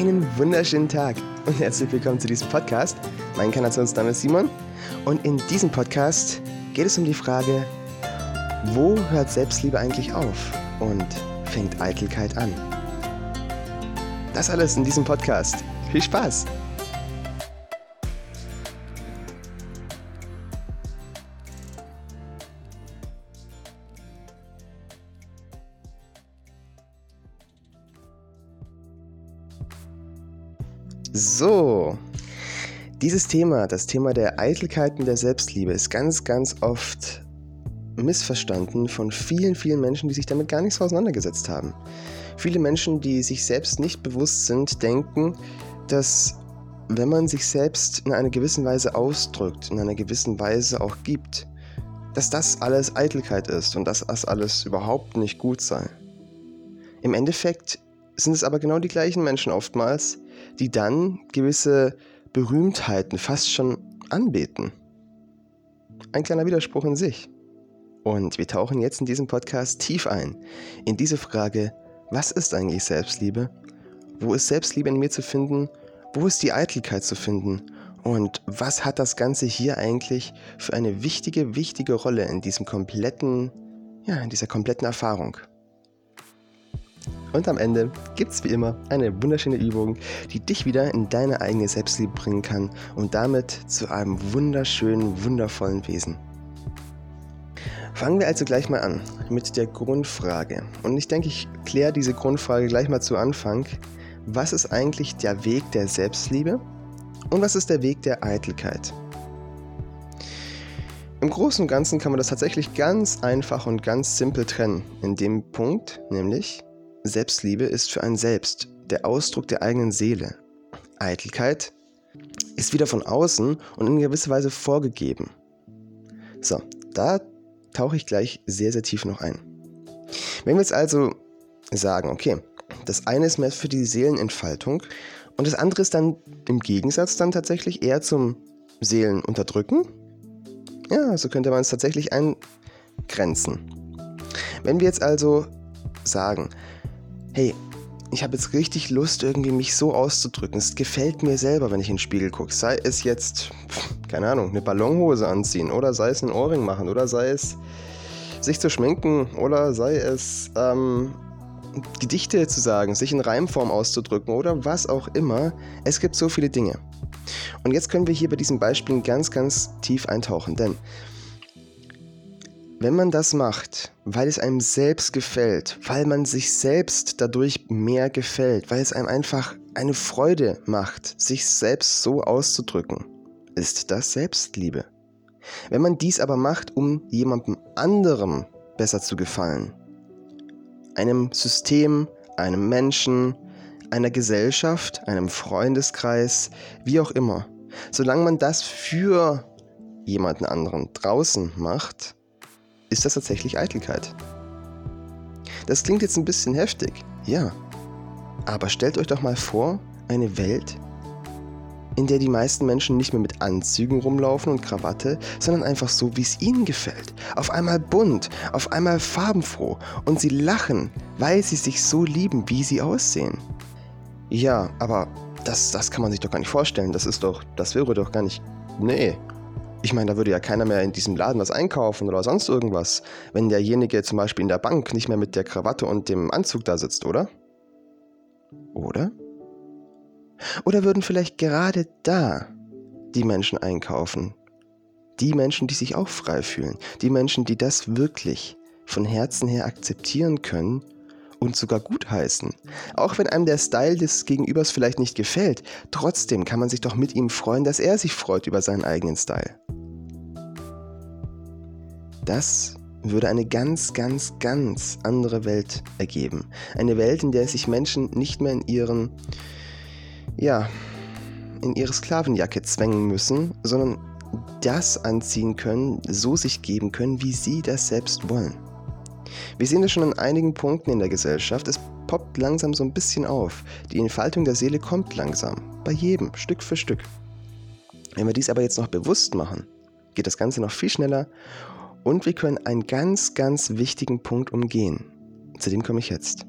einen wunderschönen Tag und herzlich willkommen zu diesem Podcast. Mein Inkarnationsname ist Simon und in diesem Podcast geht es um die Frage, wo hört Selbstliebe eigentlich auf und fängt Eitelkeit an? Das alles in diesem Podcast. Viel Spaß! So, dieses Thema, das Thema der Eitelkeiten der Selbstliebe, ist ganz, ganz oft missverstanden von vielen, vielen Menschen, die sich damit gar nicht so auseinandergesetzt haben. Viele Menschen, die sich selbst nicht bewusst sind, denken, dass wenn man sich selbst in einer gewissen Weise ausdrückt, in einer gewissen Weise auch gibt, dass das alles Eitelkeit ist und dass das alles überhaupt nicht gut sei. Im Endeffekt sind es aber genau die gleichen Menschen oftmals, die dann gewisse Berühmtheiten fast schon anbeten. Ein kleiner Widerspruch in sich. Und wir tauchen jetzt in diesem Podcast tief ein in diese Frage, was ist eigentlich Selbstliebe? Wo ist Selbstliebe in mir zu finden? Wo ist die Eitelkeit zu finden? Und was hat das Ganze hier eigentlich für eine wichtige, wichtige Rolle in diesem kompletten, ja, in dieser kompletten Erfahrung? Und am Ende gibt es wie immer eine wunderschöne Übung, die dich wieder in deine eigene Selbstliebe bringen kann und damit zu einem wunderschönen, wundervollen Wesen. Fangen wir also gleich mal an mit der Grundfrage. Und ich denke, ich kläre diese Grundfrage gleich mal zu Anfang. Was ist eigentlich der Weg der Selbstliebe und was ist der Weg der Eitelkeit? Im Großen und Ganzen kann man das tatsächlich ganz einfach und ganz simpel trennen. In dem Punkt, nämlich Selbstliebe ist für ein Selbst der Ausdruck der eigenen Seele. Eitelkeit ist wieder von außen und in gewisser Weise vorgegeben. So, da tauche ich gleich sehr, sehr tief noch ein. Wenn wir jetzt also sagen, okay, das eine ist mehr für die Seelenentfaltung und das andere ist dann im Gegensatz dann tatsächlich eher zum Seelenunterdrücken. Ja, so könnte man es tatsächlich eingrenzen. Wenn wir jetzt also sagen, hey, ich habe jetzt richtig Lust, irgendwie mich so auszudrücken. Es gefällt mir selber, wenn ich in den Spiegel gucke. Sei es jetzt, keine Ahnung, eine Ballonhose anziehen oder sei es einen Ohrring machen oder sei es sich zu schminken oder sei es ähm, Gedichte zu sagen, sich in Reimform auszudrücken oder was auch immer. Es gibt so viele Dinge. Und jetzt können wir hier bei diesen Beispielen ganz, ganz tief eintauchen, denn wenn man das macht, weil es einem selbst gefällt, weil man sich selbst dadurch mehr gefällt, weil es einem einfach eine Freude macht, sich selbst so auszudrücken, ist das Selbstliebe. Wenn man dies aber macht, um jemandem anderem besser zu gefallen, einem System, einem Menschen, einer Gesellschaft, einem Freundeskreis, wie auch immer, solange man das für jemanden anderen draußen macht, ist das tatsächlich Eitelkeit. Das klingt jetzt ein bisschen heftig, ja. Aber stellt euch doch mal vor, eine Welt, in der die meisten Menschen nicht mehr mit Anzügen rumlaufen und Krawatte, sondern einfach so, wie es ihnen gefällt. Auf einmal bunt, auf einmal farbenfroh und sie lachen, weil sie sich so lieben, wie sie aussehen. Ja, aber das, das kann man sich doch gar nicht vorstellen. Das ist doch, das wäre doch gar nicht. Nee, ich meine, da würde ja keiner mehr in diesem Laden was einkaufen oder sonst irgendwas, wenn derjenige zum Beispiel in der Bank nicht mehr mit der Krawatte und dem Anzug da sitzt, oder? Oder? Oder würden vielleicht gerade da die Menschen einkaufen? Die Menschen, die sich auch frei fühlen, die Menschen, die das wirklich von Herzen her akzeptieren können und sogar gutheißen. Auch wenn einem der Style des Gegenübers vielleicht nicht gefällt, trotzdem kann man sich doch mit ihm freuen, dass er sich freut über seinen eigenen Style. Das würde eine ganz, ganz, ganz andere Welt ergeben. Eine Welt, in der sich Menschen nicht mehr in ihren, ja, in ihre Sklavenjacke zwängen müssen, sondern das anziehen können, so sich geben können, wie sie das selbst wollen. Wir sehen das schon an einigen Punkten in der Gesellschaft. Es poppt langsam so ein bisschen auf. Die Entfaltung der Seele kommt langsam. Bei jedem, Stück für Stück. Wenn wir dies aber jetzt noch bewusst machen, geht das Ganze noch viel schneller und wir können einen ganz, ganz wichtigen Punkt umgehen. Zu dem komme ich jetzt.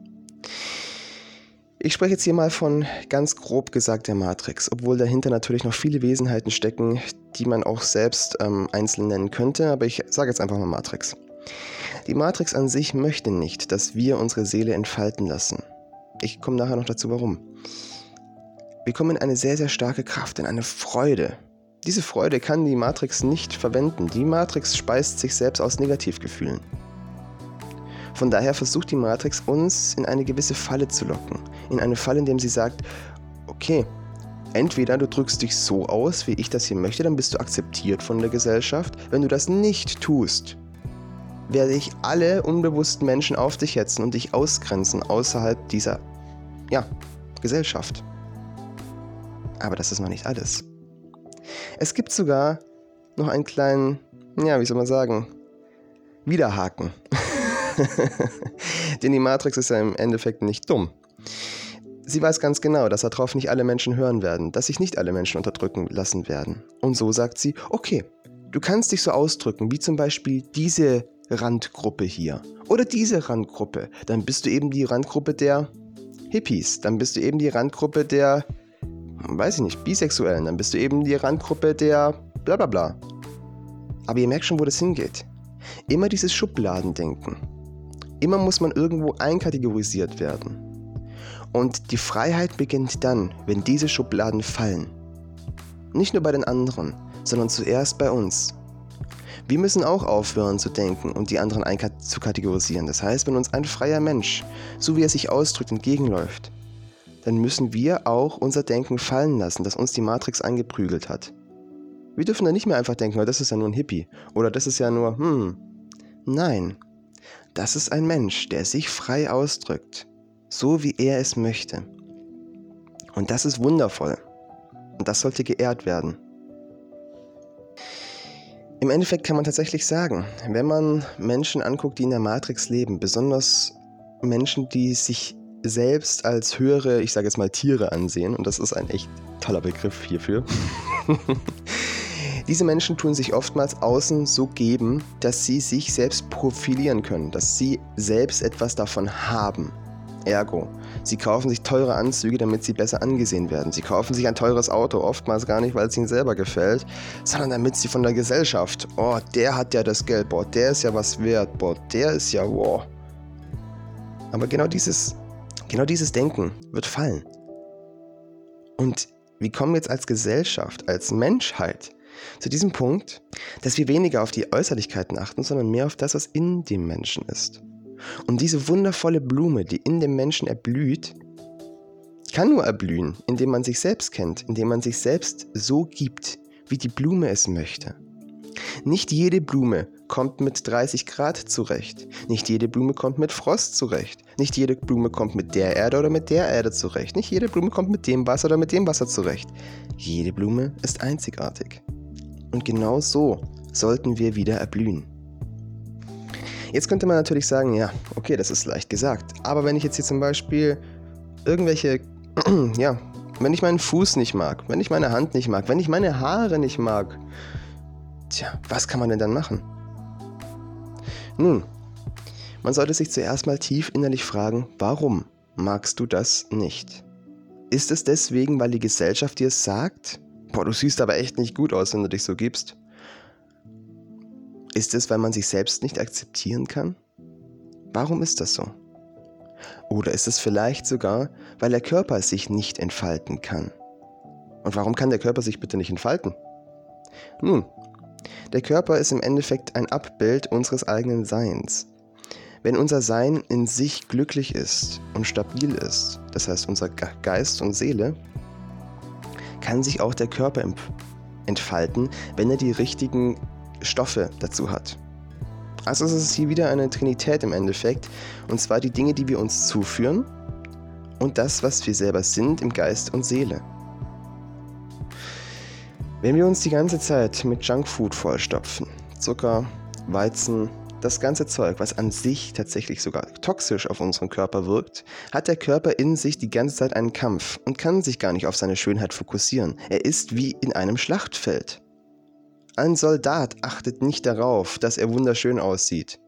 Ich spreche jetzt hier mal von ganz grob gesagt der Matrix, obwohl dahinter natürlich noch viele Wesenheiten stecken, die man auch selbst ähm, einzeln nennen könnte, aber ich sage jetzt einfach mal Matrix. Die Matrix an sich möchte nicht, dass wir unsere Seele entfalten lassen. Ich komme nachher noch dazu, warum. Wir kommen in eine sehr, sehr starke Kraft, in eine Freude. Diese Freude kann die Matrix nicht verwenden. Die Matrix speist sich selbst aus Negativgefühlen. Von daher versucht die Matrix uns in eine gewisse Falle zu locken. In eine Falle, in der sie sagt, okay, entweder du drückst dich so aus, wie ich das hier möchte, dann bist du akzeptiert von der Gesellschaft. Wenn du das nicht tust, werde ich alle unbewussten Menschen auf dich hetzen und dich ausgrenzen außerhalb dieser, ja, Gesellschaft. Aber das ist noch nicht alles. Es gibt sogar noch einen kleinen, ja, wie soll man sagen, Widerhaken. Denn die Matrix ist ja im Endeffekt nicht dumm. Sie weiß ganz genau, dass darauf nicht alle Menschen hören werden, dass sich nicht alle Menschen unterdrücken lassen werden. Und so sagt sie, okay, du kannst dich so ausdrücken, wie zum Beispiel diese Randgruppe hier oder diese Randgruppe. Dann bist du eben die Randgruppe der Hippies, dann bist du eben die Randgruppe der, weiß ich nicht, Bisexuellen, dann bist du eben die Randgruppe der bla bla bla. Aber ihr merkt schon, wo das hingeht. Immer dieses Schubladendenken. Immer muss man irgendwo einkategorisiert werden. Und die Freiheit beginnt dann, wenn diese Schubladen fallen. Nicht nur bei den anderen, sondern zuerst bei uns. Wir müssen auch aufhören zu denken und die anderen zu kategorisieren. Das heißt, wenn uns ein freier Mensch, so wie er sich ausdrückt, entgegenläuft, dann müssen wir auch unser Denken fallen lassen, das uns die Matrix eingeprügelt hat. Wir dürfen dann nicht mehr einfach denken, oh, das ist ja nur ein Hippie oder das ist ja nur, hm. Nein, das ist ein Mensch, der sich frei ausdrückt, so wie er es möchte. Und das ist wundervoll. Und das sollte geehrt werden. Im Endeffekt kann man tatsächlich sagen, wenn man Menschen anguckt, die in der Matrix leben, besonders Menschen, die sich selbst als höhere, ich sage jetzt mal Tiere ansehen, und das ist ein echt toller Begriff hierfür, Diese Menschen tun sich oftmals außen so geben, dass sie sich selbst profilieren können, dass sie selbst etwas davon haben. Ergo, sie kaufen sich teure Anzüge, damit sie besser angesehen werden. Sie kaufen sich ein teures Auto, oftmals gar nicht, weil es ihnen selber gefällt, sondern damit sie von der Gesellschaft, oh, der hat ja das Geld, boah, der ist ja was wert, boah, der ist ja, wow. Aber genau dieses, genau dieses Denken wird fallen. Und wir kommen jetzt als Gesellschaft, als Menschheit zu diesem Punkt, dass wir weniger auf die Äußerlichkeiten achten, sondern mehr auf das, was in dem Menschen ist. Und diese wundervolle Blume, die in dem Menschen erblüht, kann nur erblühen, indem man sich selbst kennt, indem man sich selbst so gibt, wie die Blume es möchte. Nicht jede Blume kommt mit 30 Grad zurecht. Nicht jede Blume kommt mit Frost zurecht. Nicht jede Blume kommt mit der Erde oder mit der Erde zurecht. Nicht jede Blume kommt mit dem Wasser oder mit dem Wasser zurecht. Jede Blume ist einzigartig. Und genau so sollten wir wieder erblühen. Jetzt könnte man natürlich sagen, ja, okay, das ist leicht gesagt. Aber wenn ich jetzt hier zum Beispiel irgendwelche, ja, wenn ich meinen Fuß nicht mag, wenn ich meine Hand nicht mag, wenn ich meine Haare nicht mag, tja, was kann man denn dann machen? Nun, man sollte sich zuerst mal tief innerlich fragen, warum magst du das nicht? Ist es deswegen, weil die Gesellschaft dir sagt? Boah, du siehst aber echt nicht gut aus, wenn du dich so gibst. Ist es, weil man sich selbst nicht akzeptieren kann? Warum ist das so? Oder ist es vielleicht sogar, weil der Körper sich nicht entfalten kann? Und warum kann der Körper sich bitte nicht entfalten? Nun, der Körper ist im Endeffekt ein Abbild unseres eigenen Seins. Wenn unser Sein in sich glücklich ist und stabil ist, das heißt unser Geist und Seele, kann sich auch der Körper entfalten, wenn er die richtigen Stoffe dazu hat. Also es ist hier wieder eine Trinität im Endeffekt, und zwar die Dinge, die wir uns zuführen und das, was wir selber sind im Geist und Seele. Wenn wir uns die ganze Zeit mit Junkfood vollstopfen, Zucker, Weizen, das ganze Zeug, was an sich tatsächlich sogar toxisch auf unseren Körper wirkt, hat der Körper in sich die ganze Zeit einen Kampf und kann sich gar nicht auf seine Schönheit fokussieren. Er ist wie in einem Schlachtfeld. Ein Soldat achtet nicht darauf, dass er wunderschön aussieht.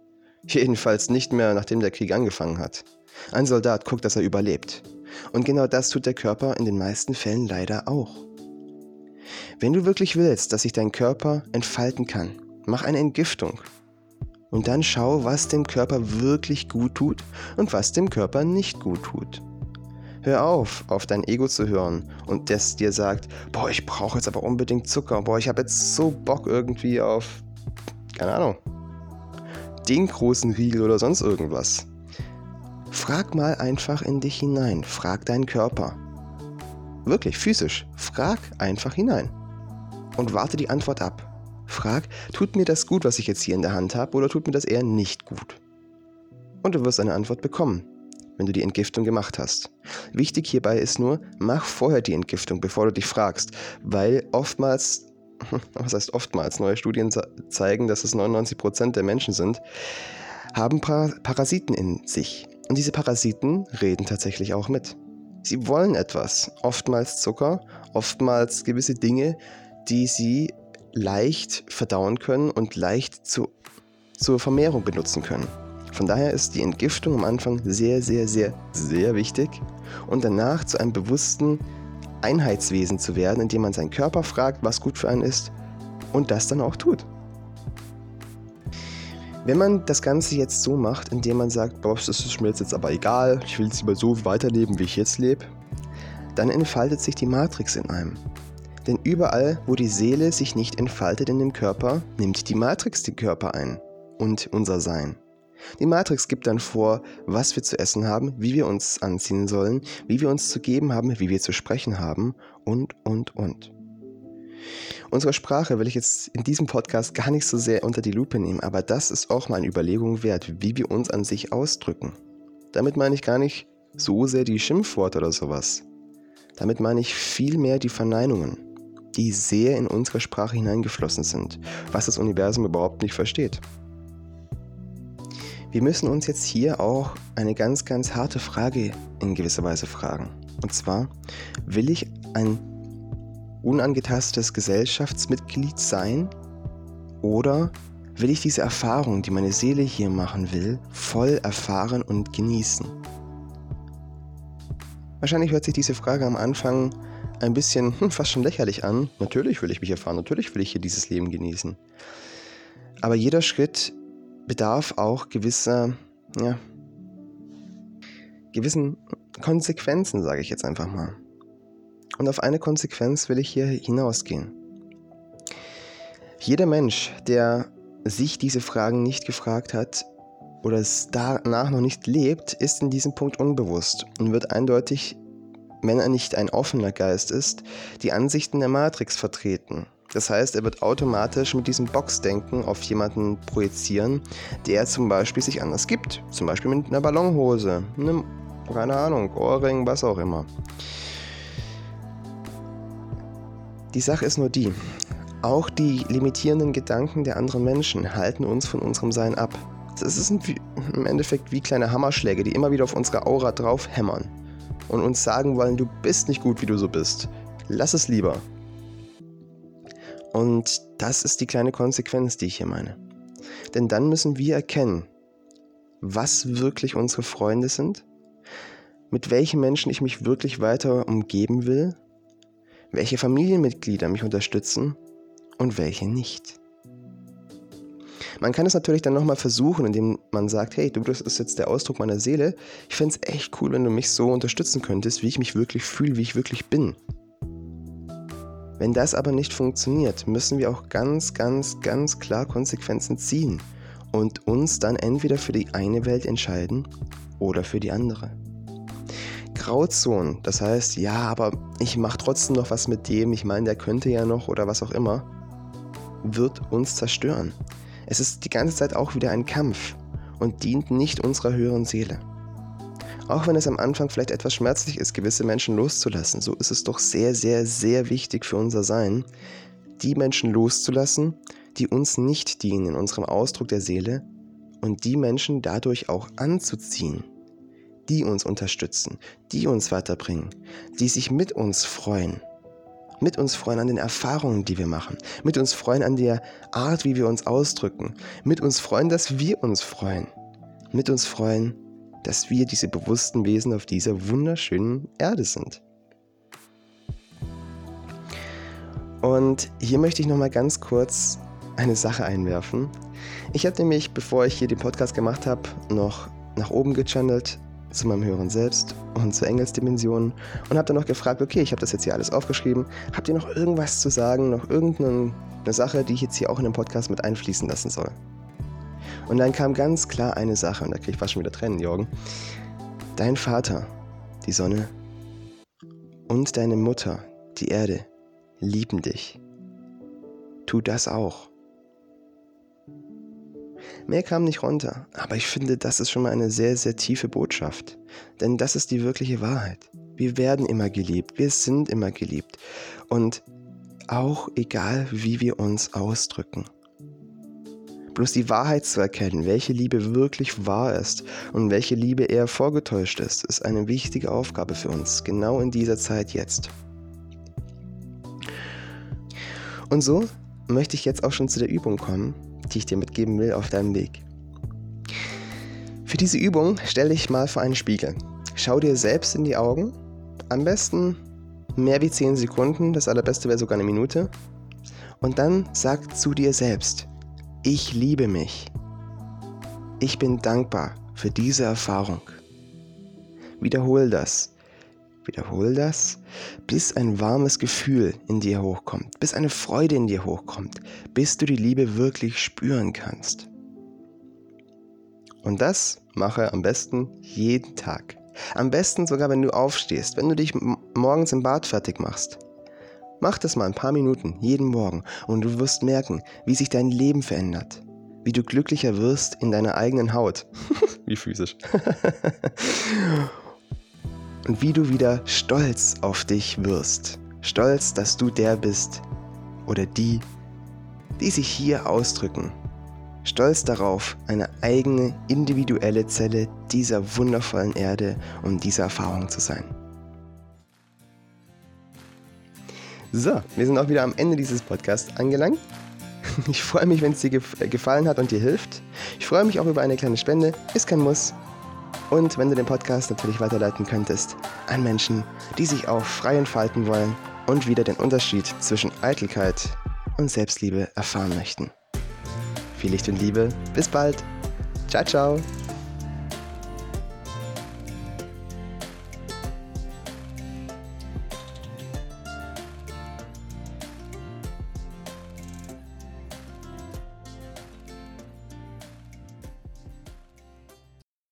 Jedenfalls nicht mehr, nachdem der Krieg angefangen hat. Ein Soldat guckt, dass er überlebt. Und genau das tut der Körper in den meisten Fällen leider auch. Wenn du wirklich willst, dass sich dein Körper entfalten kann, mach eine Entgiftung. Und dann schau, was dem Körper wirklich gut tut und was dem Körper nicht gut tut. Hör auf, auf dein Ego zu hören und das dir sagt, boah, ich brauche jetzt aber unbedingt Zucker, boah, ich habe jetzt so Bock irgendwie auf, keine Ahnung, den großen Riegel oder sonst irgendwas. Frag mal einfach in dich hinein, frag deinen Körper. Wirklich, physisch, frag einfach hinein. Und warte die Antwort ab. Frag, tut mir das gut, was ich jetzt hier in der Hand habe, oder tut mir das eher nicht gut? Und du wirst eine Antwort bekommen, wenn du die Entgiftung gemacht hast. Wichtig hierbei ist nur, mach vorher die Entgiftung, bevor du dich fragst, weil oftmals was heißt oftmals, neue Studien zeigen, dass es 99% der Menschen sind, haben Parasiten in sich. Und diese Parasiten reden tatsächlich auch mit. Sie wollen etwas, oftmals Zucker, oftmals gewisse Dinge, die sie leicht verdauen können und leicht zu, zur Vermehrung benutzen können. Von daher ist die Entgiftung am Anfang sehr, sehr, sehr, sehr wichtig und danach zu einem bewussten Einheitswesen zu werden, indem man seinen Körper fragt, was gut für einen ist und das dann auch tut. Wenn man das Ganze jetzt so macht, indem man sagt, boah, das ist mir jetzt aber egal, ich will jetzt lieber so weiterleben, wie ich jetzt lebe, dann entfaltet sich die Matrix in einem. Denn überall, wo die Seele sich nicht entfaltet in dem Körper, nimmt die Matrix den Körper ein und unser Sein. Die Matrix gibt dann vor, was wir zu essen haben, wie wir uns anziehen sollen, wie wir uns zu geben haben, wie wir zu sprechen haben und, und, und. Unsere Sprache will ich jetzt in diesem Podcast gar nicht so sehr unter die Lupe nehmen, aber das ist auch mal eine Überlegung wert, wie wir uns an sich ausdrücken. Damit meine ich gar nicht so sehr die Schimpfworte oder sowas. Damit meine ich vielmehr die Verneinungen, die sehr in unsere Sprache hineingeflossen sind, was das Universum überhaupt nicht versteht. Wir müssen uns jetzt hier auch eine ganz, ganz harte Frage in gewisser Weise fragen. Und zwar, will ich ein unangetastetes Gesellschaftsmitglied sein oder will ich diese Erfahrung, die meine Seele hier machen will, voll erfahren und genießen? Wahrscheinlich hört sich diese Frage am Anfang ein bisschen hm, fast schon lächerlich an. Natürlich will ich mich erfahren, natürlich will ich hier dieses Leben genießen. Aber jeder Schritt bedarf auch gewisser, ja, gewissen Konsequenzen, sage ich jetzt einfach mal. Und auf eine Konsequenz will ich hier hinausgehen. Jeder Mensch, der sich diese Fragen nicht gefragt hat oder es danach noch nicht lebt, ist in diesem Punkt unbewusst und wird eindeutig, wenn er nicht ein offener Geist ist, die Ansichten der Matrix vertreten das heißt, er wird automatisch mit diesem Boxdenken auf jemanden projizieren, der zum Beispiel sich anders gibt. Zum Beispiel mit einer Ballonhose, einem, keine Ahnung, Ohrring, was auch immer. Die Sache ist nur die, auch die limitierenden Gedanken der anderen Menschen halten uns von unserem Sein ab. Das sind im Endeffekt wie kleine Hammerschläge, die immer wieder auf unsere Aura drauf hämmern und uns sagen wollen, du bist nicht gut, wie du so bist. Lass es lieber. Und das ist die kleine Konsequenz, die ich hier meine. Denn dann müssen wir erkennen, was wirklich unsere Freunde sind, mit welchen Menschen ich mich wirklich weiter umgeben will, welche Familienmitglieder mich unterstützen und welche nicht. Man kann es natürlich dann nochmal versuchen, indem man sagt, hey, du, das ist jetzt der Ausdruck meiner Seele. Ich fände es echt cool, wenn du mich so unterstützen könntest, wie ich mich wirklich fühle, wie ich wirklich bin. Wenn das aber nicht funktioniert, müssen wir auch ganz, ganz, ganz klar Konsequenzen ziehen und uns dann entweder für die eine Welt entscheiden oder für die andere. Grauzonen, das heißt, ja, aber ich mache trotzdem noch was mit dem, ich meine, der könnte ja noch oder was auch immer, wird uns zerstören. Es ist die ganze Zeit auch wieder ein Kampf und dient nicht unserer höheren Seele. Auch wenn es am Anfang vielleicht etwas schmerzlich ist, gewisse Menschen loszulassen, so ist es doch sehr, sehr, sehr wichtig für unser Sein, die Menschen loszulassen, die uns nicht dienen in unserem Ausdruck der Seele und die Menschen dadurch auch anzuziehen, die uns unterstützen, die uns weiterbringen, die sich mit uns freuen, mit uns freuen an den Erfahrungen, die wir machen, mit uns freuen an der Art, wie wir uns ausdrücken, mit uns freuen, dass wir uns freuen, mit uns freuen, dass wir diese bewussten Wesen auf dieser wunderschönen Erde sind. Und hier möchte ich nochmal ganz kurz eine Sache einwerfen. Ich habe nämlich, bevor ich hier den Podcast gemacht habe, noch nach oben gechannelt zu meinem höheren Selbst und zur Engelsdimension und habe dann noch gefragt, okay, ich habe das jetzt hier alles aufgeschrieben, habt ihr noch irgendwas zu sagen, noch irgendeine Sache, die ich jetzt hier auch in den Podcast mit einfließen lassen soll? Und dann kam ganz klar eine Sache, und da kriege ich fast schon wieder Tränen, Jorgen. Dein Vater, die Sonne, und deine Mutter, die Erde, lieben dich. Tu das auch. Mehr kam nicht runter, aber ich finde, das ist schon mal eine sehr, sehr tiefe Botschaft. Denn das ist die wirkliche Wahrheit. Wir werden immer geliebt, wir sind immer geliebt. Und auch egal, wie wir uns ausdrücken. Bloß die Wahrheit zu erkennen, welche Liebe wirklich wahr ist und welche Liebe eher vorgetäuscht ist, ist eine wichtige Aufgabe für uns, genau in dieser Zeit jetzt. Und so möchte ich jetzt auch schon zu der Übung kommen, die ich dir mitgeben will auf deinem Weg. Für diese Übung stelle ich mal vor einen Spiegel. Schau dir selbst in die Augen. Am besten mehr wie 10 Sekunden, das allerbeste wäre sogar eine Minute. Und dann sag zu dir selbst, ich liebe mich. Ich bin dankbar für diese Erfahrung. Wiederhol das. Wiederhol das, bis ein warmes Gefühl in dir hochkommt, bis eine Freude in dir hochkommt, bis du die Liebe wirklich spüren kannst. Und das mache am besten jeden Tag. Am besten sogar, wenn du aufstehst, wenn du dich morgens im Bad fertig machst. Mach das mal ein paar Minuten, jeden Morgen, und du wirst merken, wie sich dein Leben verändert. Wie du glücklicher wirst in deiner eigenen Haut. wie physisch. und wie du wieder stolz auf dich wirst. Stolz, dass du der bist oder die, die sich hier ausdrücken. Stolz darauf, eine eigene individuelle Zelle dieser wundervollen Erde und dieser Erfahrung zu sein. So, wir sind auch wieder am Ende dieses Podcasts angelangt. Ich freue mich, wenn es dir gefallen hat und dir hilft. Ich freue mich auch über eine kleine Spende. Ist kein Muss, und wenn du den Podcast natürlich weiterleiten könntest an Menschen, die sich auch frei entfalten wollen und wieder den Unterschied zwischen Eitelkeit und Selbstliebe erfahren möchten. Viel Licht und Liebe, bis bald. Ciao, ciao.